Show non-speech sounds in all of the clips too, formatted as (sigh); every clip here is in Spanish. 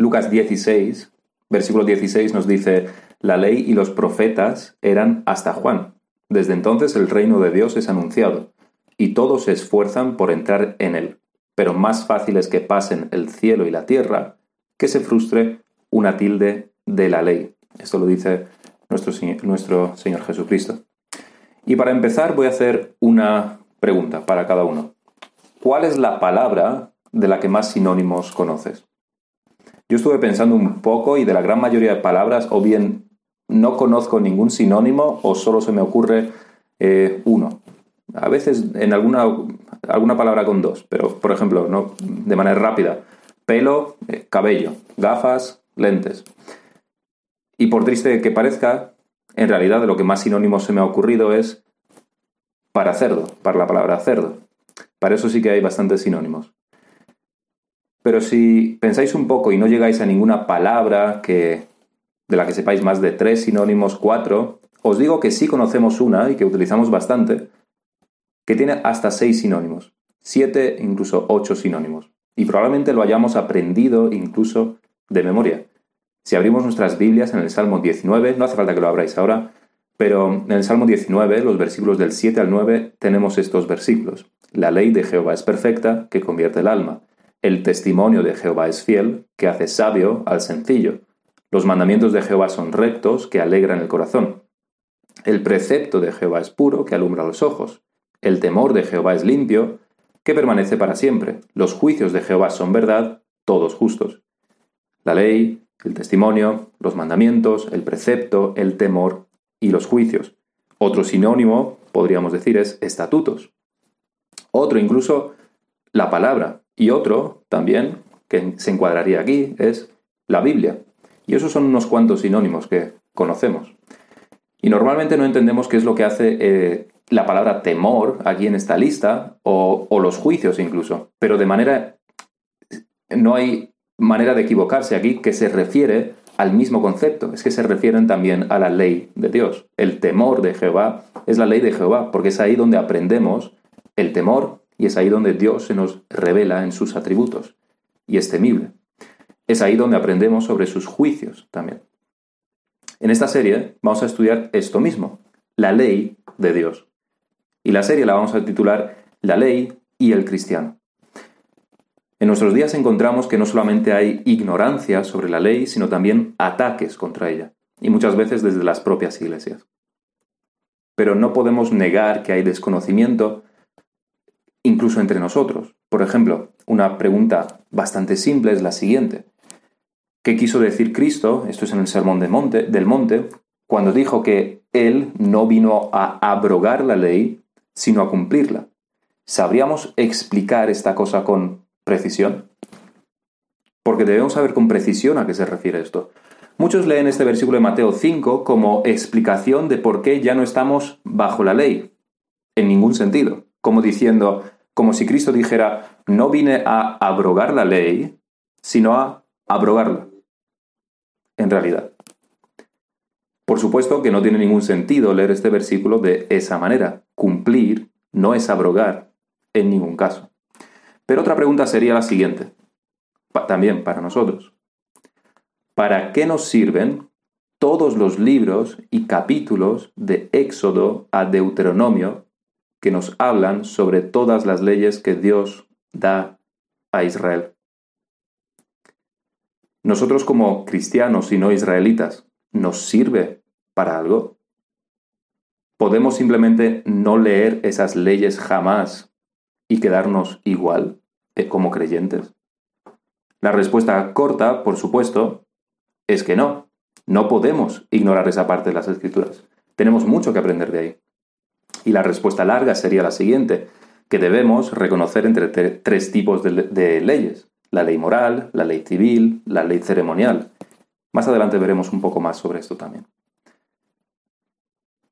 Lucas 16, versículo 16 nos dice, la ley y los profetas eran hasta Juan. Desde entonces el reino de Dios es anunciado, y todos se esfuerzan por entrar en él. Pero más fácil es que pasen el cielo y la tierra que se frustre una tilde de la ley. Esto lo dice nuestro, nuestro Señor Jesucristo. Y para empezar voy a hacer una pregunta para cada uno. ¿Cuál es la palabra de la que más sinónimos conoces? Yo estuve pensando un poco y de la gran mayoría de palabras o bien no conozco ningún sinónimo o solo se me ocurre eh, uno. A veces en alguna, alguna palabra con dos, pero por ejemplo, ¿no? de manera rápida. Pelo, eh, cabello, gafas, lentes. Y por triste que parezca, en realidad lo que más sinónimos se me ha ocurrido es para cerdo, para la palabra cerdo. Para eso sí que hay bastantes sinónimos. Pero si pensáis un poco y no llegáis a ninguna palabra que, de la que sepáis más de tres sinónimos, cuatro, os digo que sí conocemos una y que utilizamos bastante, que tiene hasta seis sinónimos, siete, incluso ocho sinónimos. Y probablemente lo hayamos aprendido incluso de memoria. Si abrimos nuestras Biblias en el Salmo 19, no hace falta que lo abráis ahora, pero en el Salmo 19, los versículos del 7 al 9, tenemos estos versículos. La ley de Jehová es perfecta, que convierte el alma. El testimonio de Jehová es fiel, que hace sabio al sencillo. Los mandamientos de Jehová son rectos, que alegran el corazón. El precepto de Jehová es puro, que alumbra los ojos. El temor de Jehová es limpio, que permanece para siempre. Los juicios de Jehová son verdad, todos justos. La ley, el testimonio, los mandamientos, el precepto, el temor y los juicios. Otro sinónimo, podríamos decir, es estatutos. Otro incluso, la palabra. Y otro también, que se encuadraría aquí, es la Biblia. Y esos son unos cuantos sinónimos que conocemos. Y normalmente no entendemos qué es lo que hace eh, la palabra temor aquí en esta lista, o, o los juicios incluso. Pero de manera... No hay manera de equivocarse aquí que se refiere al mismo concepto, es que se refieren también a la ley de Dios. El temor de Jehová es la ley de Jehová, porque es ahí donde aprendemos el temor y es ahí donde Dios se nos revela en sus atributos y es temible. Es ahí donde aprendemos sobre sus juicios también. En esta serie vamos a estudiar esto mismo, la ley de Dios. Y la serie la vamos a titular La ley y el cristiano. En nuestros días encontramos que no solamente hay ignorancia sobre la ley, sino también ataques contra ella, y muchas veces desde las propias iglesias. Pero no podemos negar que hay desconocimiento incluso entre nosotros. Por ejemplo, una pregunta bastante simple es la siguiente. ¿Qué quiso decir Cristo, esto es en el Sermón monte, del Monte, cuando dijo que Él no vino a abrogar la ley, sino a cumplirla? ¿Sabríamos explicar esta cosa con precisión. Porque debemos saber con precisión a qué se refiere esto. Muchos leen este versículo de Mateo 5 como explicación de por qué ya no estamos bajo la ley. En ningún sentido. Como diciendo, como si Cristo dijera, no vine a abrogar la ley, sino a abrogarla. En realidad. Por supuesto que no tiene ningún sentido leer este versículo de esa manera. Cumplir no es abrogar en ningún caso. Pero otra pregunta sería la siguiente, también para nosotros. ¿Para qué nos sirven todos los libros y capítulos de Éxodo a Deuteronomio que nos hablan sobre todas las leyes que Dios da a Israel? Nosotros como cristianos y no israelitas, ¿nos sirve para algo? ¿Podemos simplemente no leer esas leyes jamás y quedarnos igual? Como creyentes? La respuesta corta, por supuesto, es que no. No podemos ignorar esa parte de las escrituras. Tenemos mucho que aprender de ahí. Y la respuesta larga sería la siguiente, que debemos reconocer entre tres tipos de leyes. La ley moral, la ley civil, la ley ceremonial. Más adelante veremos un poco más sobre esto también.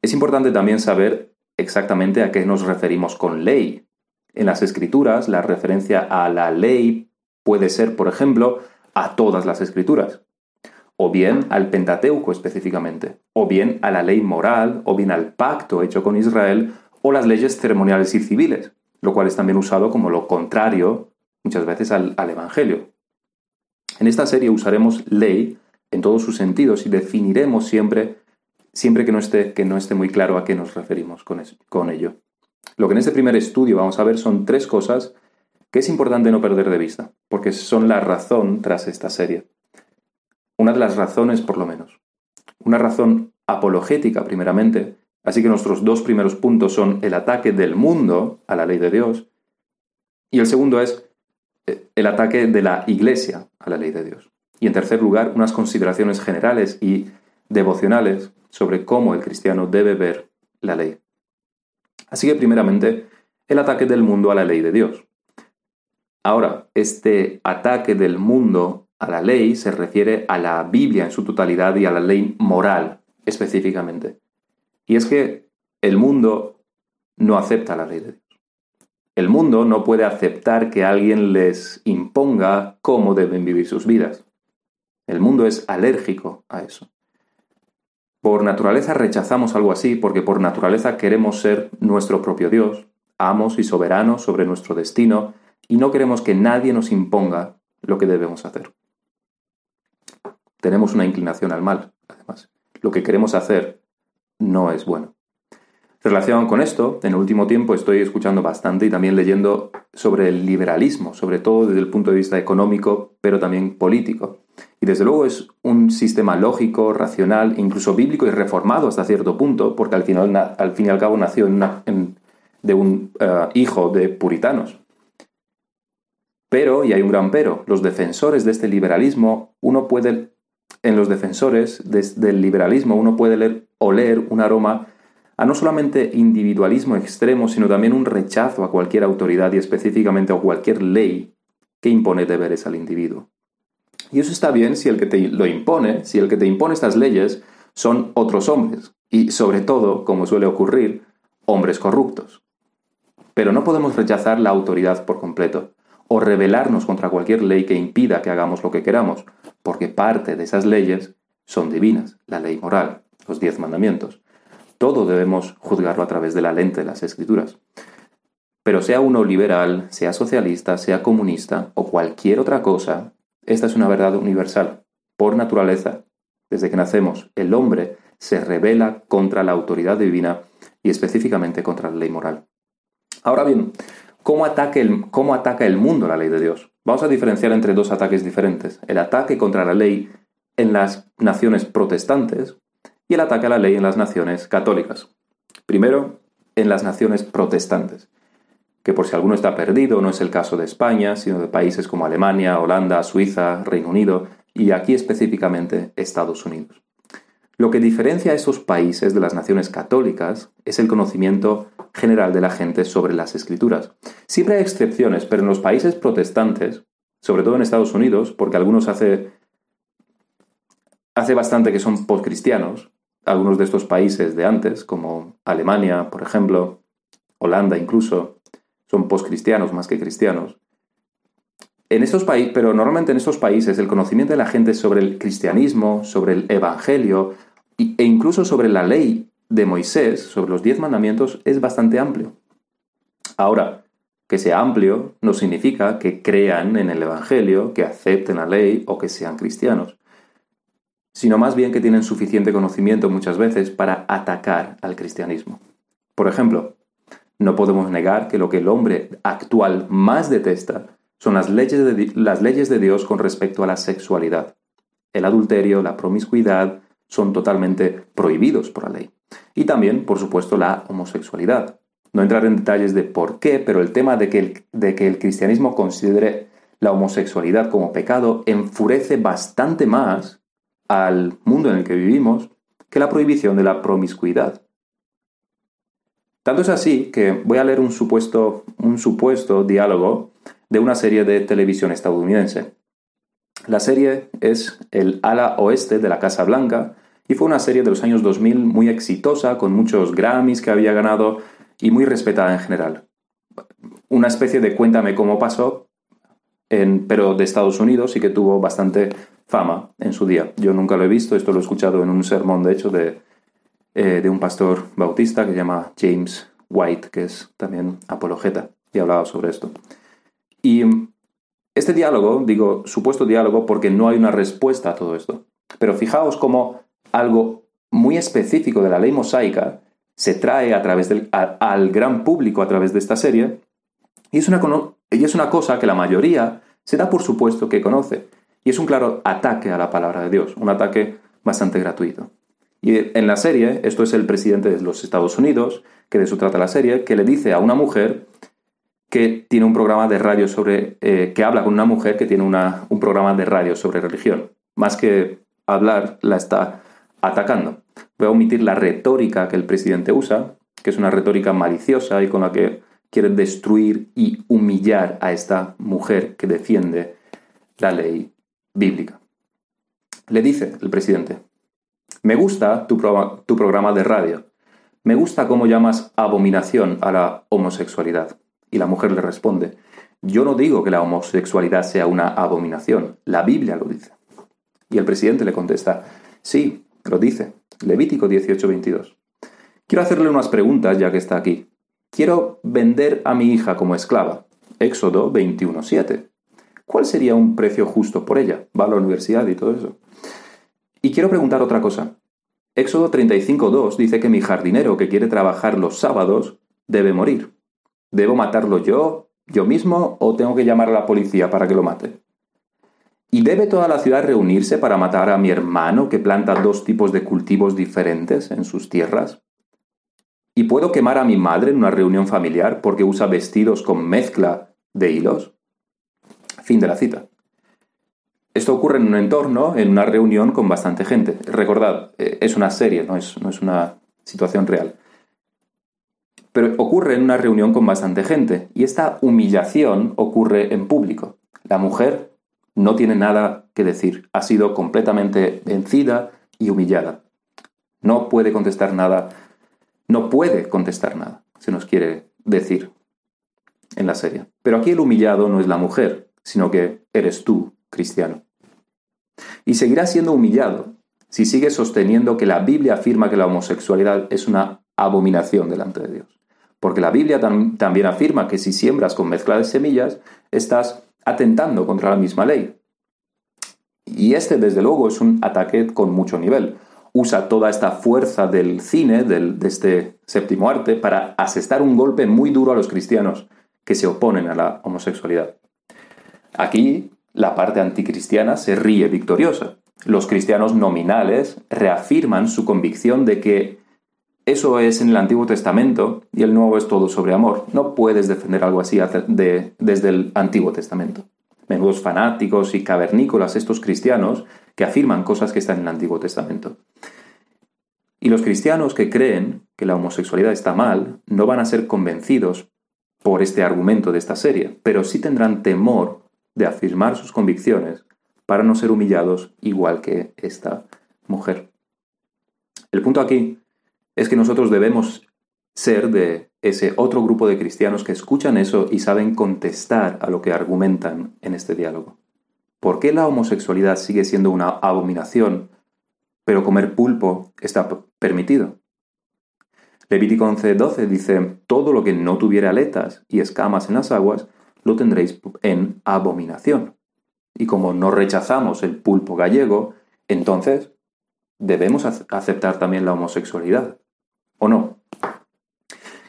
Es importante también saber exactamente a qué nos referimos con ley. En las escrituras, la referencia a la ley puede ser, por ejemplo, a todas las escrituras, o bien al Pentateuco específicamente, o bien a la ley moral, o bien al pacto hecho con Israel, o las leyes ceremoniales y civiles, lo cual es también usado como lo contrario muchas veces al, Evangelio. En esta serie usaremos ley en todos sus sentidos y definiremos siempre, siempre que no esté, que no esté muy claro a qué nos referimos con, con ello. Lo que en este primer estudio vamos a ver son tres cosas que es importante no perder de vista, porque son la razón tras esta serie. Una de las razones, por lo menos. Una razón apologética, primeramente, así que nuestros dos primeros puntos son el ataque del mundo a la ley de Dios, y el segundo es eh, el ataque de la Iglesia a la ley de Dios. Y en tercer lugar, unas consideraciones generales y devocionales sobre cómo el cristiano debe ver la ley. Así que primeramente, el ataque del mundo a la ley de Dios. Ahora, este ataque del mundo a la ley se refiere a la Biblia en su totalidad y a la ley moral específicamente. Y es que el mundo no acepta la ley de Dios. El mundo no puede aceptar que alguien les imponga cómo deben vivir sus vidas. El mundo es alérgico a eso. Por naturaleza rechazamos algo así porque por naturaleza queremos ser nuestro propio Dios, amos y soberanos sobre nuestro destino, y no queremos que nadie nos imponga lo que debemos hacer. Tenemos una inclinación al mal, además. Lo que queremos hacer no es bueno. Relacionado con esto, en el último tiempo estoy escuchando bastante y también leyendo sobre el liberalismo, sobre todo desde el punto de vista económico, pero también político. Y desde luego es un sistema lógico, racional, incluso bíblico y reformado hasta cierto punto, porque al, final, al fin y al cabo nació de un eh, hijo de puritanos. Pero, y hay un gran pero, los defensores de este liberalismo, uno puede, en los defensores del liberalismo, uno puede leer, oler un aroma a no solamente individualismo extremo, sino también un rechazo a cualquier autoridad y específicamente a cualquier ley que impone deberes al individuo. Y eso está bien si el que te lo impone, si el que te impone estas leyes son otros hombres, y sobre todo, como suele ocurrir, hombres corruptos. Pero no podemos rechazar la autoridad por completo o rebelarnos contra cualquier ley que impida que hagamos lo que queramos, porque parte de esas leyes son divinas, la ley moral, los diez mandamientos. Todo debemos juzgarlo a través de la lente de las escrituras. Pero sea uno liberal, sea socialista, sea comunista o cualquier otra cosa, esta es una verdad universal. Por naturaleza, desde que nacemos, el hombre se revela contra la autoridad divina y específicamente contra la ley moral. Ahora bien, ¿Cómo ataca, el, ¿Cómo ataca el mundo la ley de Dios? Vamos a diferenciar entre dos ataques diferentes. El ataque contra la ley en las naciones protestantes y el ataque a la ley en las naciones católicas. Primero, en las naciones protestantes, que por si alguno está perdido, no es el caso de España, sino de países como Alemania, Holanda, Suiza, Reino Unido y aquí específicamente Estados Unidos. Lo que diferencia a esos países de las naciones católicas es el conocimiento general de la gente sobre las escrituras. Siempre hay excepciones, pero en los países protestantes, sobre todo en Estados Unidos, porque algunos hace, hace bastante que son postcristianos, algunos de estos países de antes, como Alemania, por ejemplo, Holanda incluso, son postcristianos más que cristianos. En estos países, pero normalmente en estos países el conocimiento de la gente sobre el cristianismo, sobre el evangelio, e incluso sobre la ley de Moisés, sobre los diez mandamientos, es bastante amplio. Ahora, que sea amplio no significa que crean en el Evangelio, que acepten la ley o que sean cristianos, sino más bien que tienen suficiente conocimiento muchas veces para atacar al cristianismo. Por ejemplo, no podemos negar que lo que el hombre actual más detesta son las leyes de, las leyes de Dios con respecto a la sexualidad. El adulterio, la promiscuidad, son totalmente prohibidos por la ley. Y también, por supuesto, la homosexualidad. No entrar en detalles de por qué, pero el tema de que el, de que el cristianismo considere la homosexualidad como pecado enfurece bastante más al mundo en el que vivimos que la prohibición de la promiscuidad. Tanto es así que voy a leer un supuesto, un supuesto diálogo de una serie de televisión estadounidense. La serie es El ala oeste de la Casa Blanca y fue una serie de los años 2000 muy exitosa, con muchos Grammys que había ganado y muy respetada en general. Una especie de cuéntame cómo pasó, pero de Estados Unidos y que tuvo bastante fama en su día. Yo nunca lo he visto, esto lo he escuchado en un sermón, de hecho, de, eh, de un pastor bautista que se llama James White, que es también apologeta, y hablaba sobre esto. Y Este diálogo, digo supuesto diálogo porque no hay una respuesta a todo esto. Pero fijaos cómo algo muy específico de la ley mosaica se trae a través del, al gran público a través de esta serie y es, una, y es una cosa que la mayoría se da por supuesto que conoce. Y es un claro ataque a la palabra de Dios, un ataque bastante gratuito. Y en la serie, esto es el presidente de los Estados Unidos, que de eso trata la serie, que le dice a una mujer que tiene un programa de radio sobre, eh, que habla con una mujer que tiene un programa de radio sobre religión. Más que hablar, la está atacando. Voy a omitir la retórica que el presidente usa, que es una retórica maliciosa y con la que quiere destruir y humillar a esta mujer que defiende la ley bíblica. Le dice el presidente, me gusta tu, tu programa de radio, me gusta cómo llamas abominación a la homosexualidad. Y la mujer le responde, yo no digo que la homosexualidad sea una abominación, la Biblia lo dice. Y el presidente le contesta, sí, lo dice, Levítico 18:22. Quiero hacerle unas preguntas ya que está aquí. Quiero vender a mi hija como esclava. Éxodo 21:7. ¿Cuál sería un precio justo por ella? Va a la universidad y todo eso. Y quiero preguntar otra cosa. Éxodo 35.2 dice que mi jardinero que quiere trabajar los sábados debe morir. ¿Debo matarlo yo, yo mismo, o tengo que llamar a la policía para que lo mate? ¿Y debe toda la ciudad reunirse para matar a mi hermano que planta dos tipos de cultivos diferentes en sus tierras? ¿Y puedo quemar a mi madre en una reunión familiar porque usa vestidos con mezcla de hilos? Fin de la cita. Esto ocurre en un entorno, en una reunión con bastante gente. Recordad, eh, es una serie, no es, no es una situación real. Pero ocurre en una reunión con bastante gente y esta humillación ocurre en público. La mujer no tiene nada que decir. Ha sido completamente vencida y humillada. No puede contestar nada. No puede contestar nada, se nos quiere decir en la serie. Pero aquí el humillado no es la mujer, sino que eres tú, cristiano. Y seguirá siendo humillado si sigues sosteniendo que la Biblia afirma que la homosexualidad es una abominación delante de Dios. Porque la Biblia también afirma que si siembras con mezcla de semillas, estás atentando contra la misma ley. Y este, desde luego, es un ataque con mucho nivel. Usa toda esta fuerza del cine, del, de este séptimo arte, para asestar un golpe muy duro a los cristianos que se oponen a la homosexualidad. Aquí, la parte anticristiana se ríe victoriosa. Los cristianos nominales reafirman su convicción de que eso es en el Antiguo Testamento y el Nuevo es todo sobre amor. No puedes defender algo así desde el Antiguo Testamento. Menudos fanáticos y cavernícolas estos cristianos que afirman cosas que están en el Antiguo Testamento. Y los cristianos que creen que la homosexualidad está mal no van a ser convencidos por este argumento de esta serie, pero sí tendrán temor de afirmar sus convicciones para no ser humillados igual que esta mujer. El punto aquí es que nosotros debemos ser de ese otro grupo de cristianos que escuchan eso y saben contestar a lo que argumentan en este diálogo. ¿Por qué la homosexualidad sigue siendo una abominación, pero comer pulpo está permitido? Levítico 11:12 dice, todo lo que no tuviera aletas y escamas en las aguas, lo tendréis en abominación. Y como no rechazamos el pulpo gallego, entonces debemos aceptar también la homosexualidad. ¿O no?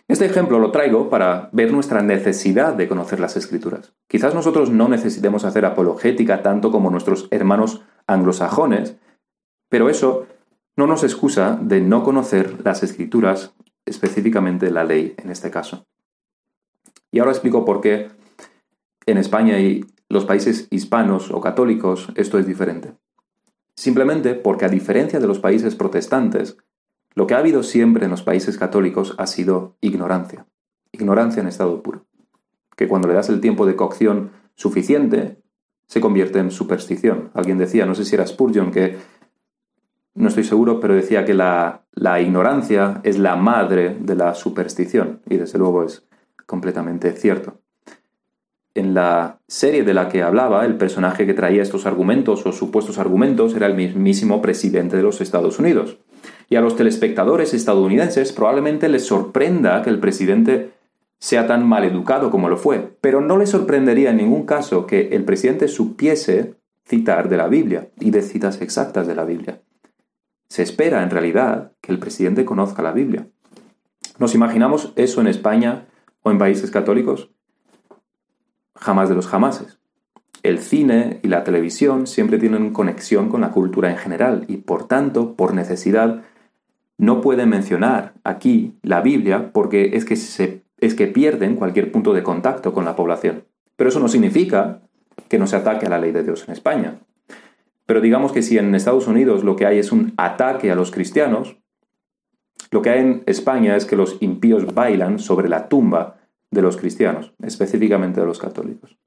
Este ejemplo lo traigo para ver nuestra necesidad de conocer las escrituras. Quizás nosotros no necesitemos hacer apologética tanto como nuestros hermanos anglosajones, pero eso no nos excusa de no conocer las escrituras, específicamente la ley en este caso. Y ahora explico por qué en España y los países hispanos o católicos esto es diferente. Simplemente porque a diferencia de los países protestantes, lo que ha habido siempre en los países católicos ha sido ignorancia. Ignorancia en estado puro. Que cuando le das el tiempo de cocción suficiente, se convierte en superstición. Alguien decía, no sé si era Spurgeon, que no estoy seguro, pero decía que la, la ignorancia es la madre de la superstición. Y desde luego es completamente cierto. En la serie de la que hablaba, el personaje que traía estos argumentos o supuestos argumentos era el mismísimo presidente de los Estados Unidos. Y a los telespectadores estadounidenses probablemente les sorprenda que el presidente sea tan mal educado como lo fue, pero no le sorprendería en ningún caso que el presidente supiese citar de la Biblia y de citas exactas de la Biblia. Se espera, en realidad, que el presidente conozca la Biblia. ¿Nos imaginamos eso en España o en países católicos? Jamás de los jamases. El cine y la televisión siempre tienen conexión con la cultura en general y por tanto, por necesidad, no pueden mencionar aquí la Biblia porque es que, es que pierden cualquier punto de contacto con la población. Pero eso no significa que no se ataque a la ley de Dios en España. Pero digamos que si en Estados Unidos lo que hay es un ataque a los cristianos, lo que hay en España es que los impíos bailan sobre la tumba de los cristianos, específicamente de los católicos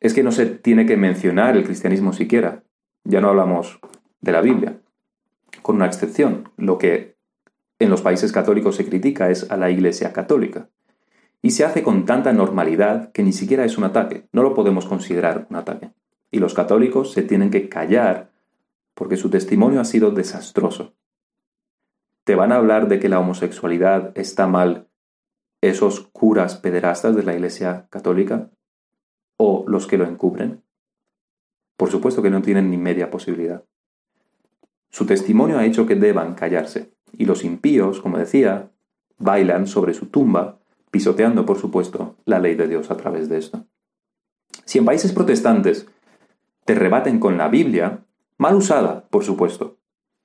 es que no se tiene que mencionar el cristianismo siquiera. Ya no hablamos de la Biblia, con una excepción. Lo que en los países católicos se critica es a la Iglesia católica. Y se hace con tanta normalidad que ni siquiera es un ataque. No lo podemos considerar un ataque. Y los católicos se tienen que callar porque su testimonio ha sido desastroso. ¿Te van a hablar de que la homosexualidad está mal esos curas pederastas de la Iglesia católica? o los que lo encubren? Por supuesto que no tienen ni media posibilidad. Su testimonio ha hecho que deban callarse, y los impíos, como decía, bailan sobre su tumba, pisoteando, por supuesto, la ley de Dios a través de esto. Si en países protestantes te rebaten con la Biblia, mal usada, por supuesto,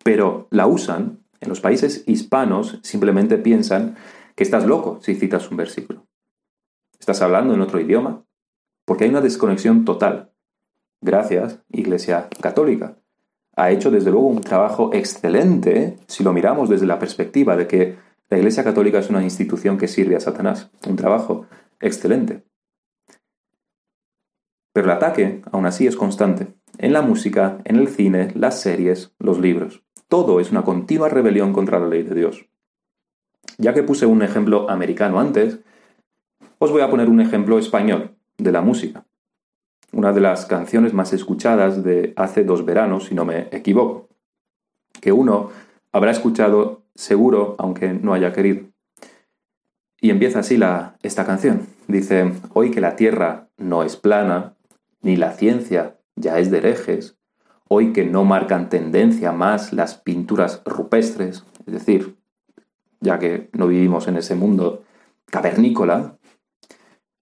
pero la usan, en los países hispanos simplemente piensan que estás loco si citas un versículo. ¿Estás hablando en otro idioma? porque hay una desconexión total. Gracias, Iglesia Católica. Ha hecho desde luego un trabajo excelente si lo miramos desde la perspectiva de que la Iglesia Católica es una institución que sirve a Satanás. Un trabajo excelente. Pero el ataque, aún así, es constante. En la música, en el cine, las series, los libros. Todo es una continua rebelión contra la ley de Dios. Ya que puse un ejemplo americano antes, os voy a poner un ejemplo español de la música. Una de las canciones más escuchadas de hace dos veranos, si no me equivoco, que uno habrá escuchado seguro aunque no haya querido. Y empieza así la, esta canción. Dice, hoy que la Tierra no es plana, ni la ciencia ya es de herejes, hoy que no marcan tendencia más las pinturas rupestres, es decir, ya que no vivimos en ese mundo cavernícola,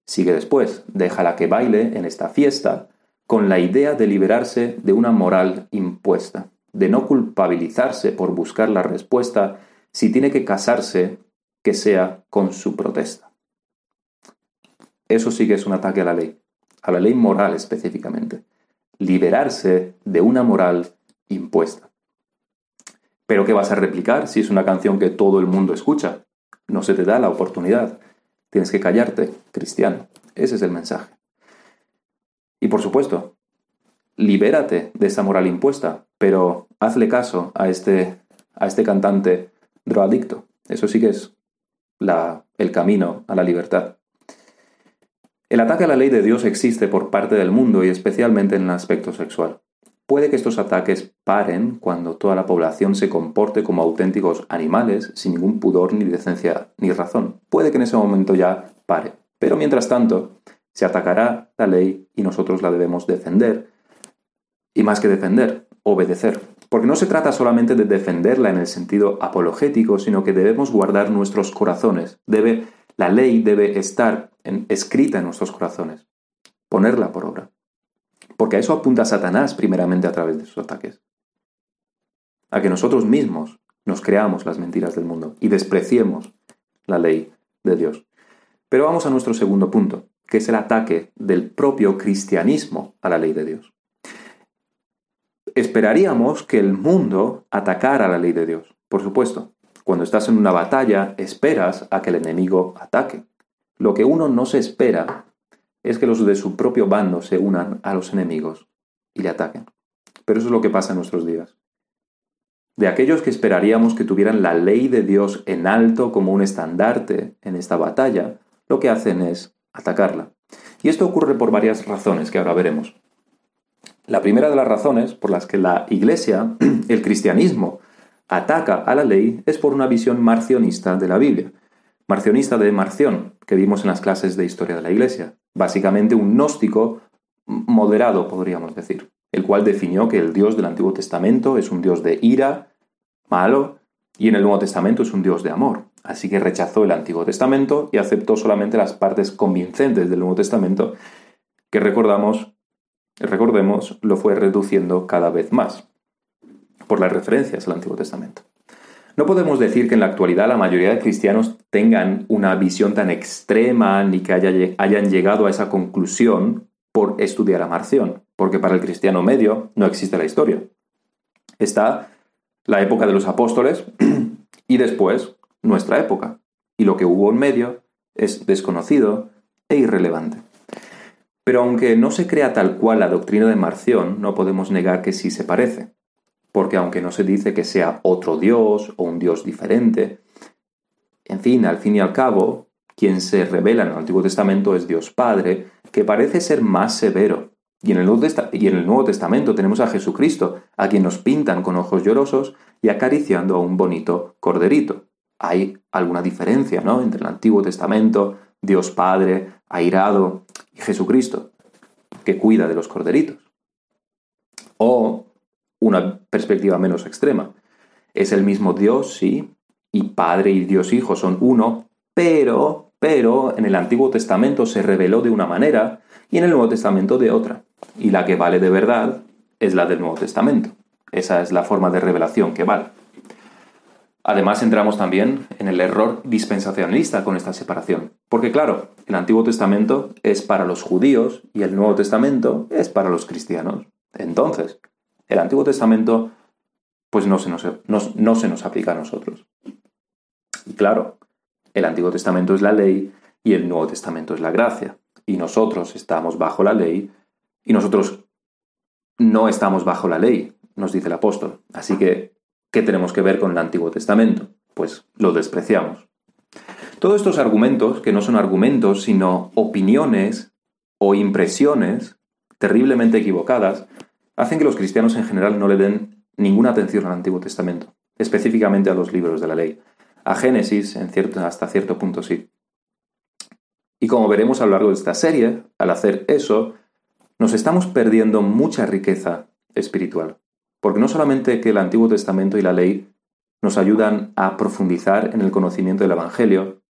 Sigue después, déjala que baile en esta fiesta con la idea de liberarse de una moral impuesta, de no culpabilizarse por buscar la respuesta si tiene que casarse, que sea con su protesta. Eso sí que es un ataque a la ley, a la ley moral específicamente. Liberarse de una moral impuesta. Pero ¿qué vas a replicar si es una canción que todo el mundo escucha? No se te da la oportunidad. Tienes que callarte, cristiano. Ese es el mensaje. Y por supuesto, libérate de esa moral impuesta, pero hazle caso a este, a este cantante drogadicto. Eso sí que es la, el camino a la libertad. El ataque a la ley de Dios existe por parte del mundo y especialmente en el aspecto sexual. Puede que estos ataques paren cuando toda la población se comporte como auténticos animales, sin ningún pudor ni decencia ni razón. Puede que en ese momento ya pare. Pero mientras tanto, se atacará la ley y nosotros la debemos defender. Y más que defender, obedecer. Porque no se trata solamente de defenderla en el sentido apologético, sino que debemos guardar nuestros corazones. Debe, la ley debe estar escrita en nuestros corazones. Ponerla por obra. Porque a eso apunta Satanás primeramente a través de sus ataques. A que nosotros mismos nos creamos las mentiras del mundo y despreciemos la ley de Dios. Pero vamos a nuestro segundo punto, que es el ataque del propio cristianismo a la ley de Dios. Esperaríamos que el mundo atacara la ley de Dios. Por supuesto, cuando estás en una batalla, esperas a que el enemigo ataque. Lo que uno no se espera es que los de su propio bando se unan a los enemigos y le ataquen. Pero eso es lo que pasa en nuestros días. De aquellos que esperaríamos que tuvieran la ley de Dios en alto como un estandarte en esta batalla, lo que hacen es atacarla. Y esto ocurre por varias razones que ahora veremos. La primera de las razones por las que la Iglesia, (clears throat) el cristianismo, ataca a la ley es por una visión marcionista de la Biblia. Marcionista de Marción, que vimos en las clases de historia de la Iglesia. Básicamente un gnóstico moderado, podríamos decir, el cual definió que el Dios del Antiguo Testamento es un Dios de ira, malo, y en el Nuevo Testamento es un Dios de amor. Así que rechazó el Antiguo Testamento y aceptó solamente las partes convincentes del Nuevo Testamento, que recordamos, recordemos, lo fue reduciendo cada vez más por las referencias al Antiguo Testamento. No podemos decir que en la actualidad la mayoría de cristianos tengan una visión tan extrema ni que hayan llegado a esa conclusión por estudiar a Marción, porque para el cristiano medio no existe la historia. Está la época de los apóstoles (clears throat) y después nuestra época, y lo que hubo en medio es desconocido e irrelevante. Pero aunque no se crea tal cual la doctrina de Marción, no podemos negar que sí se parece porque aunque no se dice que sea otro Dios o un Dios diferente, en fin, al fin y al cabo, quien se revela en el Antiguo Testamento es Dios Padre, que parece ser más severo. Y en, el Nuevo Testamento tenemos a Jesucristo, a quien nos pintan con ojos llorosos y acariciando a un bonito corderito. Hay alguna diferencia ¿no? entre el Antiguo Testamento, Dios Padre, airado, y Jesucristo, que cuida de los corderitos. O una perspectiva menos extrema. Es el mismo Dios, sí, y Padre y Dios Hijo son uno, pero, pero en el Antiguo Testamento se reveló de una manera y en el Nuevo Testamento de otra. Y la que vale de verdad es la del Nuevo Testamento. Esa es la forma de revelación que vale. Además entramos también en el error dispensacionalista con esta separación. Porque claro, el Antiguo Testamento es para los judíos y el Nuevo Testamento es para los cristianos. Entonces, el Antiguo Testamento pues no se nos, no, se nos aplica a nosotros. Y claro, el Antiguo Testamento es la ley y el Nuevo Testamento es la gracia. Y nosotros estamos bajo la ley y nosotros no estamos bajo la ley, nos dice el apóstol. Así que, ¿qué tenemos que ver con el Antiguo Testamento? Pues lo despreciamos. Todos estos argumentos, que no son argumentos, sino opiniones o impresiones terriblemente equivocadas, hacen que los cristianos en general no le den ninguna atención al Antiguo Testamento, específicamente a los libros de la ley. A Génesis, en cierto, hasta cierto punto sí. Y como veremos a lo largo de esta serie, al hacer eso, nos estamos perdiendo mucha riqueza espiritual. Porque no solamente que el Antiguo Testamento y la ley nos ayudan a profundizar en el conocimiento del Evangelio,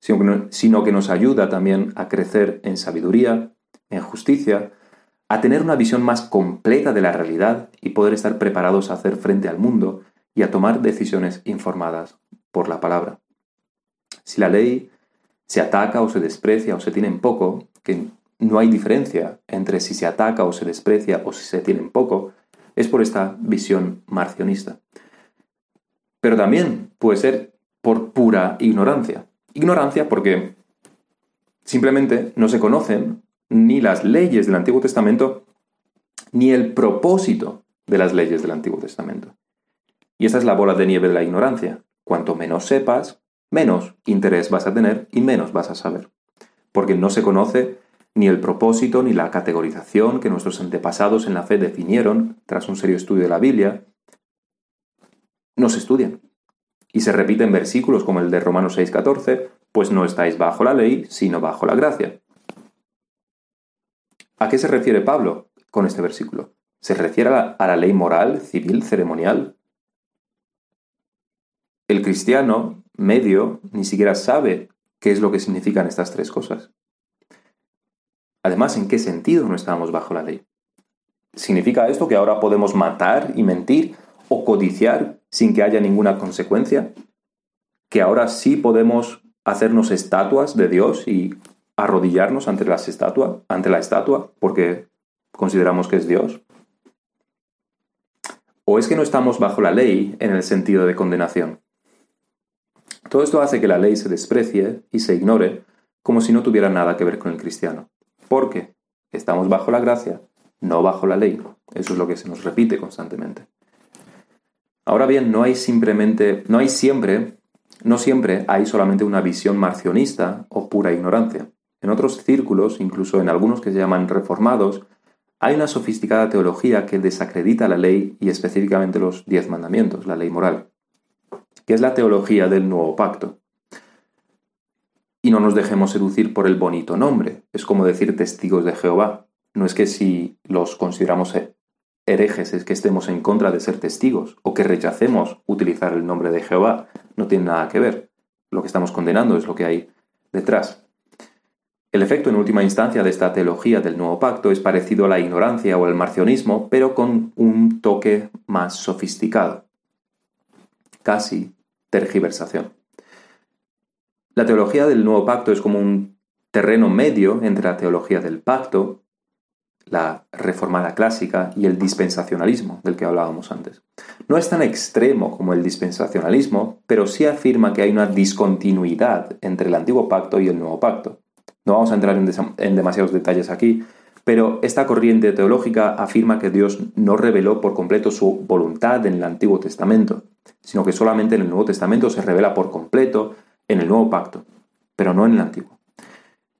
sino que nos ayuda también a crecer en sabiduría, en justicia, a tener una visión más completa de la realidad y poder estar preparados a hacer frente al mundo y a tomar decisiones informadas por la palabra. Si la ley se ataca o se desprecia o se tiene en poco, que no hay diferencia entre si se ataca o se desprecia o si se tiene en poco, es por esta visión marcionista. Pero también puede ser por pura ignorancia. Ignorancia porque simplemente no se conocen ni las leyes del Antiguo Testamento, ni el propósito de las leyes del Antiguo Testamento. Y esta es la bola de nieve de la ignorancia. Cuanto menos sepas, menos interés vas a tener y menos vas a saber. Porque no se conoce ni el propósito ni la categorización que nuestros antepasados en la fe definieron tras un serio estudio de la Biblia. No se estudian. Y se repiten versículos como el de Romanos 6:14, pues no estáis bajo la ley, sino bajo la gracia. ¿A qué se refiere Pablo con este versículo? ¿Se refiere a la, ley moral, civil, ceremonial? El cristiano medio ni siquiera sabe qué es lo que significan estas tres cosas. Además, ¿en qué sentido no estamos bajo la ley? ¿Significa esto que ahora podemos matar y mentir o codiciar sin que haya ninguna consecuencia? ¿Que ahora sí podemos hacernos estatuas de Dios y arrodillarnos ante, las ante la estatua porque consideramos que es Dios? ¿O es que no estamos bajo la ley en el sentido de condenación? Todo esto hace que la ley se desprecie y se ignore como si no tuviera nada que ver con el cristiano. Porque estamos bajo la gracia, no bajo la ley. Eso es lo que se nos repite constantemente. Ahora bien, no hay simplemente, no hay siempre, no siempre hay solamente una visión marcionista o pura ignorancia. En otros círculos, incluso en algunos que se llaman reformados, hay una sofisticada teología que desacredita la ley y específicamente los diez mandamientos, la ley moral, que es la teología del nuevo pacto. Y no nos dejemos seducir por el bonito nombre. Es como decir testigos de Jehová. No es que si los consideramos herejes es que estemos en contra de ser testigos o que rechacemos utilizar el nombre de Jehová. No tiene nada que ver. Lo que estamos condenando es lo que hay detrás. El efecto en última instancia de esta teología del nuevo pacto es parecido a la ignorancia o al marcionismo, pero con un toque más sofisticado. Casi tergiversación. La teología del nuevo pacto es como un terreno medio entre la teología del pacto, la reformada clásica y el dispensacionalismo del que hablábamos antes. No es tan extremo como el dispensacionalismo, pero sí afirma que hay una discontinuidad entre el antiguo pacto y el nuevo pacto. No vamos a entrar en, demasiados detalles aquí, pero esta corriente teológica afirma que Dios no reveló por completo su voluntad en el Antiguo Testamento, sino que solamente en el Nuevo Testamento se revela por completo en el Nuevo Pacto, pero no en el Antiguo.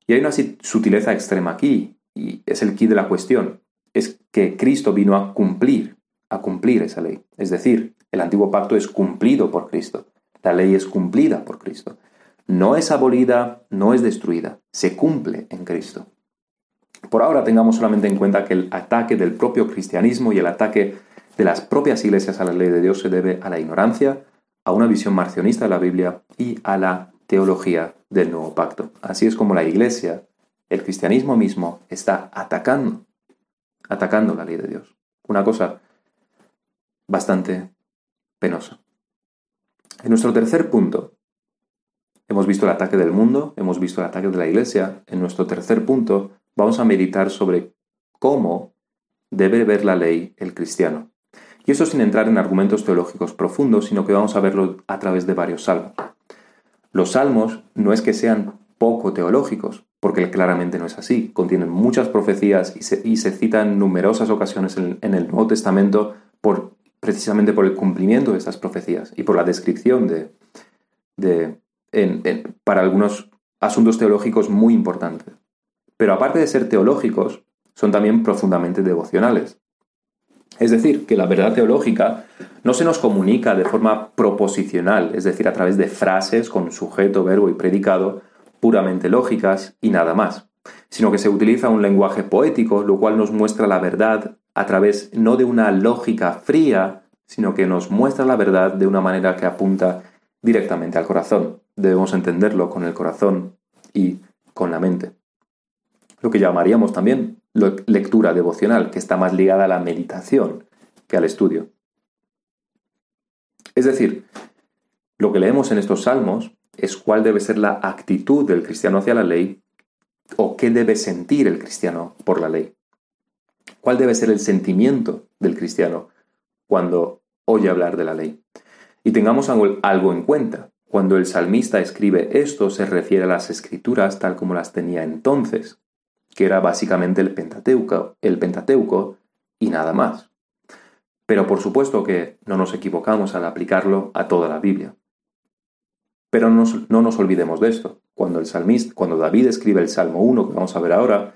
Y hay una sutileza extrema aquí, y es el key de la cuestión, es que Cristo vino a cumplir, a cumplir esa ley. Es decir, el antiguo pacto es cumplido por Cristo, la ley es cumplida por Cristo. No es abolida, no es destruida, se cumple en Cristo. Por ahora tengamos solamente en cuenta que el ataque del propio cristianismo y el ataque de las propias iglesias a la ley de Dios se debe a la ignorancia, a una visión marcionista de la Biblia y a la teología del nuevo pacto. Así es como la iglesia el cristianismo mismo está atacando, atacando la ley de Dios. Una cosa bastante penosa. En nuestro tercer punto, hemos visto el ataque del mundo, hemos visto el ataque de la iglesia. En nuestro tercer punto, vamos a meditar sobre cómo debe ver la ley el cristiano. Y eso sin entrar en argumentos teológicos profundos, sino que vamos a verlo a través de varios salmos. Los salmos no es que sean poco teológicos, porque claramente no es así. Contienen muchas profecías y se, y citan numerosas ocasiones en, el Nuevo Testamento por, precisamente por el cumplimiento de estas profecías y por la descripción de, de para algunos asuntos teológicos muy importantes. Pero aparte de ser teológicos, son también profundamente devocionales. Es decir, que la verdad teológica no se nos comunica de forma proposicional, es decir, a través de frases con sujeto, verbo y predicado, puramente lógicas y nada más, sino que se utiliza un lenguaje poético, lo cual nos muestra la verdad a través no de una lógica fría, sino que nos muestra la verdad de una manera que apunta directamente al corazón. Debemos entenderlo con el corazón y con la mente. Lo que llamaríamos también lectura devocional, que está más ligada a la meditación que al estudio. Es decir, lo que leemos en estos salmos es cuál debe ser la actitud del cristiano hacia la ley o qué debe sentir el cristiano por la ley. ¿Cuál debe ser el sentimiento del cristiano cuando oye hablar de la ley? Y tengamos algo en cuenta. Cuando el salmista escribe esto se refiere a las escrituras tal como las tenía entonces, que era básicamente el Pentateuco, el Pentateuco y nada más. Pero por supuesto que no nos equivocamos al aplicarlo a toda la Biblia. Pero no nos olvidemos de esto. Cuando el salmista, cuando David escribe el Salmo 1, que vamos a ver ahora,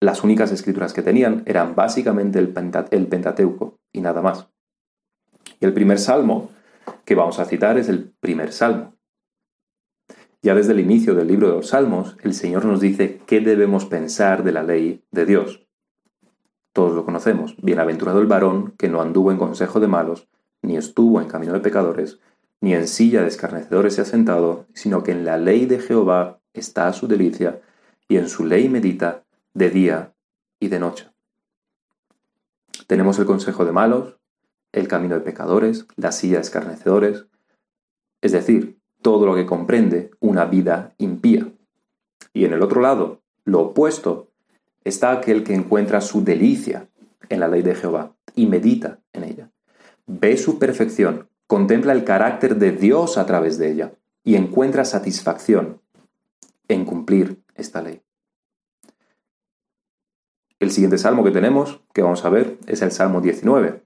las únicas escrituras que tenían eran básicamente el, Pentateuco y nada más. Y el primer salmo que vamos a citar es el primer salmo. Ya desde el inicio del libro de los salmos, el Señor nos dice qué debemos pensar de la ley de Dios. Todos lo conocemos. Bienaventurado el varón que no anduvo en consejo de malos, ni estuvo en camino de pecadores, ni en silla de escarnecedores se ha sentado, sino que en la ley de Jehová está su delicia, y en su ley medita de día y de noche. Tenemos el consejo de malos, el camino de pecadores, la silla de escarnecedores, es decir, todo lo que comprende una vida impía. Y en el otro lado, lo opuesto, está aquel que encuentra su delicia en la ley de Jehová y medita en ella. Ve su perfección contempla el carácter de Dios a través de ella y encuentra satisfacción en cumplir esta ley. El siguiente salmo que tenemos, que vamos a ver, es el Salmo 19.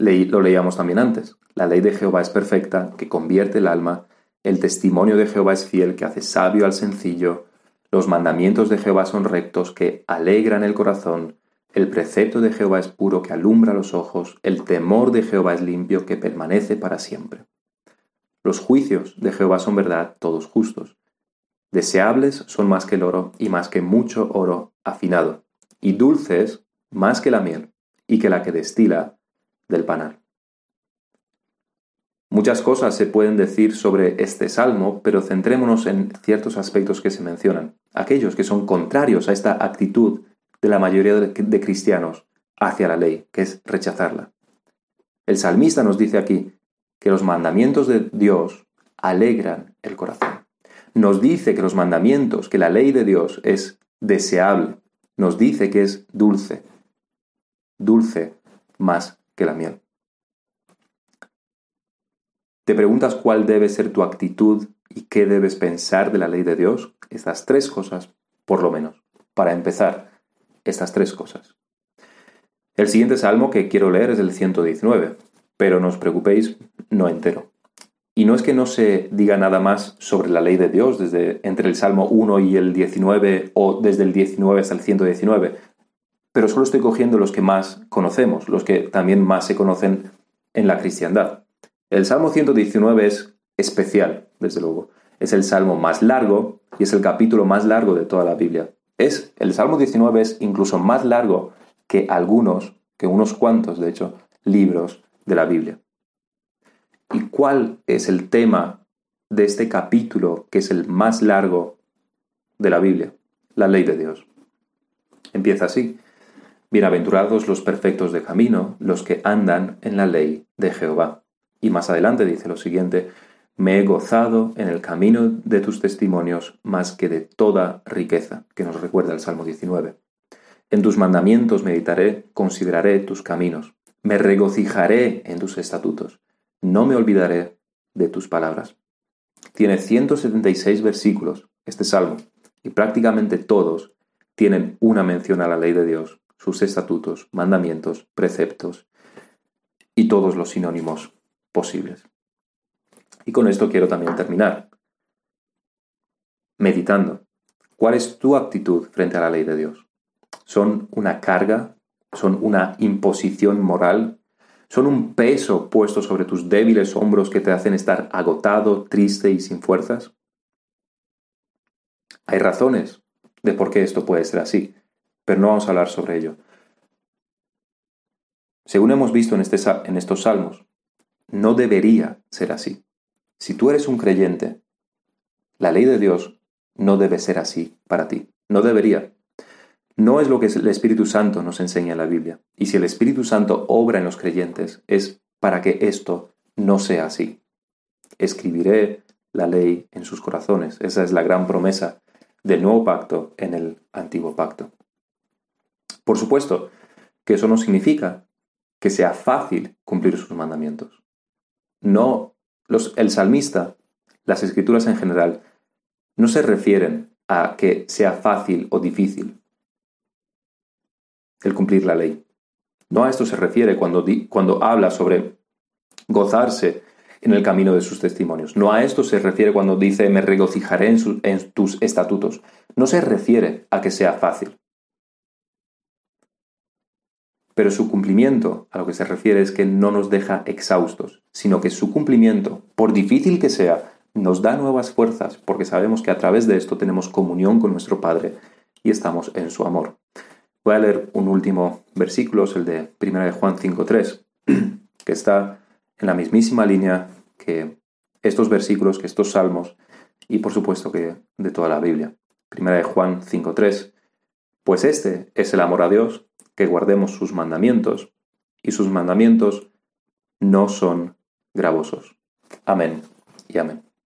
Lo leíamos también antes. La ley de Jehová es perfecta, que convierte el alma. El testimonio de Jehová es fiel, que hace sabio al sencillo. Los mandamientos de Jehová son rectos, que alegran el corazón. El precepto de Jehová es puro que alumbra los ojos, el temor de Jehová es limpio que permanece para siempre. Los juicios de Jehová son verdad, todos justos. Deseables son más que el oro y más que mucho oro afinado, y dulces más que la miel y que la que destila del panal. Muchas cosas se pueden decir sobre este salmo, pero centrémonos en ciertos aspectos que se mencionan, aquellos que son contrarios a esta actitud de la mayoría de, cristianos hacia la ley, que es rechazarla. El salmista nos dice aquí que los mandamientos de Dios alegran el corazón. Nos dice que los mandamientos, que la ley de Dios es deseable, nos dice que es dulce, dulce más que la miel. ¿Te preguntas cuál debe ser tu actitud y qué debes pensar de la ley de Dios? Estas tres cosas, por lo menos. Para empezar, estas tres cosas. El siguiente salmo que quiero leer es el 119, pero no os preocupéis, no entero. Y no es que no se diga nada más sobre la ley de Dios desde entre el Salmo 1 y el 19 o desde el 19 hasta el 119, pero solo estoy cogiendo los que más conocemos, los que también más se conocen en la cristiandad. El Salmo 119 es especial, desde luego. Es el salmo más largo y es el capítulo más largo de toda la Biblia. Es, el Salmo 19 es incluso más largo que algunos, que unos cuantos, de hecho, libros de la Biblia. ¿Y cuál es el tema de este capítulo que es el más largo de la Biblia? La ley de Dios. Empieza así. Bienaventurados los perfectos de camino, los que andan en la ley de Jehová. Y más adelante dice lo siguiente, me he gozado en el camino de tus testimonios más que de toda riqueza, que nos recuerda el Salmo 19. En tus mandamientos meditaré, consideraré tus caminos, me regocijaré en tus estatutos, no me olvidaré de tus palabras. Tiene 176 versículos este salmo, y prácticamente todos tienen una mención a la ley de Dios, sus estatutos, mandamientos, preceptos y todos los sinónimos posibles. Y con esto quiero también terminar. Meditando. ¿Cuál es tu actitud frente a la ley de Dios? ¿Son una carga? ¿Son una imposición moral? ¿Son un peso puesto sobre tus débiles hombros que te hacen estar agotado, triste y sin fuerzas? Hay razones de por qué esto puede ser así, pero no vamos a hablar sobre ello. Según hemos visto en, este, en estos salmos, no debería ser así. Si tú eres un creyente, la ley de Dios no debe ser así para ti. No debería. No es lo que el Espíritu Santo nos enseña en la Biblia. Y si el Espíritu Santo obra en los creyentes, es para que esto no sea así. Escribiré la ley en sus corazones. Esa es la gran promesa del nuevo pacto en el antiguo pacto. Por supuesto que eso no significa que sea fácil cumplir sus mandamientos no los, el salmista, las escrituras en general, no se refieren a que sea fácil o difícil el cumplir la ley. No a esto se refiere cuando, cuando habla sobre gozarse en el camino de sus testimonios. No a esto se refiere cuando dice me regocijaré en, en tus estatutos. No se refiere a que sea fácil. Pero su cumplimiento a lo que se refiere es que no nos deja exhaustos, sino que su cumplimiento, por difícil que sea, nos da nuevas fuerzas porque sabemos que a través de esto tenemos comunión con nuestro Padre y estamos en su amor. Voy a leer un último versículo, es el de 1 de Juan 5.3, (clears throat) que está en la mismísima línea que estos versículos, que estos salmos y por supuesto que de toda la Biblia. 1 de Juan 5.3, pues este es el amor a Dios que guardemos sus mandamientos, y sus mandamientos no son gravosos. Amén y amén.